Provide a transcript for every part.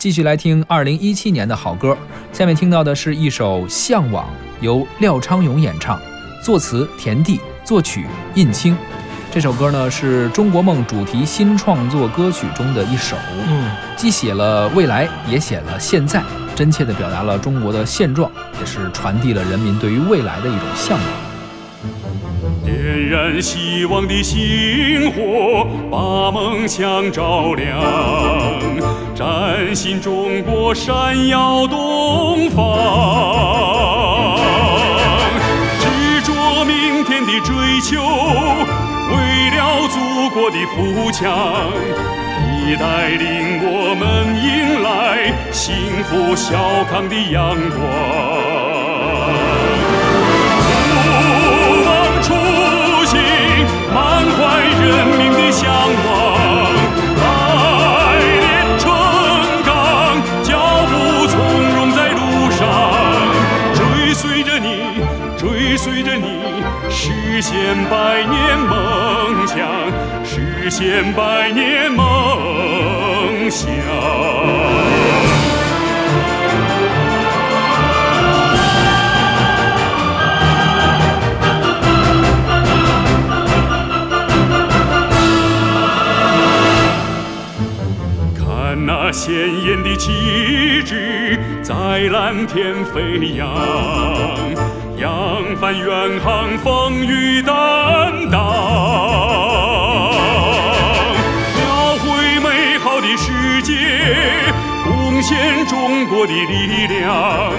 继续来听二零一七年的好歌。下面听到的是一首《向往》，由廖昌永演唱，作词田地，作曲印青。这首歌呢是中国梦主题新创作歌曲中的一首，嗯，既写了未来，也写了现在，真切地表达了中国的现状，也是传递了人民对于未来的一种向往。点燃希望的星火，把梦想照亮，崭新中国闪耀东方。执着明天的追求，为了祖国的富强，你带领我们迎来幸福小康的阳光。随着你实现百年梦想，实现百年梦想。看那鲜艳的旗帜在蓝天飞扬。扬帆远航，风雨担当，描绘美好的世界，贡献中国的力量，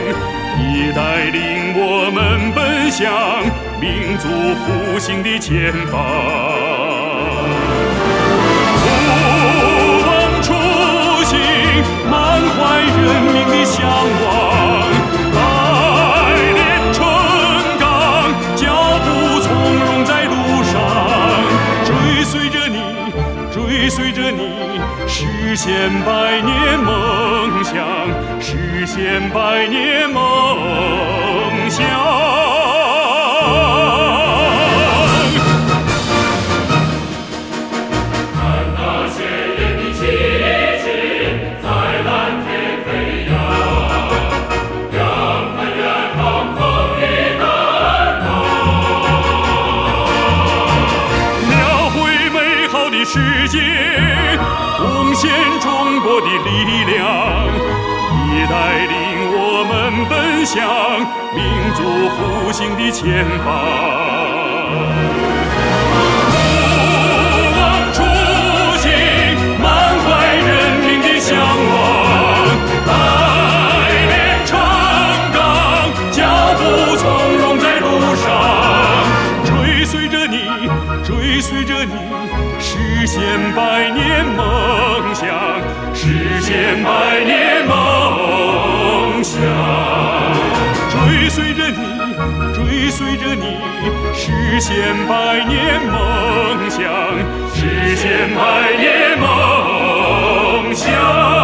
你带领我们奔向民族复兴的前方。实现百年梦想，实现百年梦想。世界贡献中国的力量，已带领我们奔向民族复兴的前方。追随着你实现百年梦想，实现百年梦想。追随着你，追随着你，实现百年梦想，实现百年梦想。